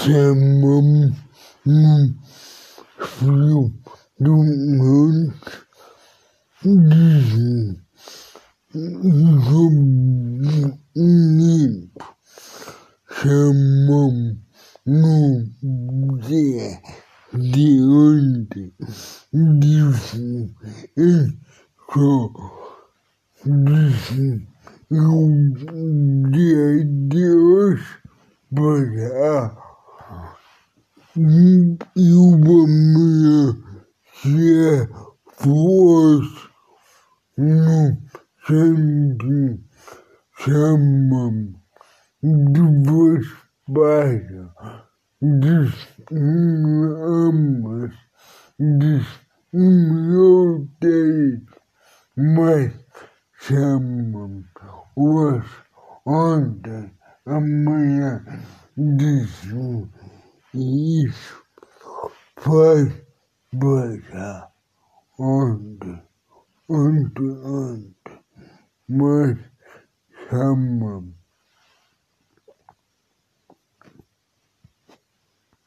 chamamos no frio do monte de limpo, chamamos no dia de ontem, disse isso, disse o dia de hoje para e uma minha se fosse no centro chama passa diz me amas meu Deus mas chama hoje ontem amanhã diz isso faz passar ontem, ontem, ontem, mas chama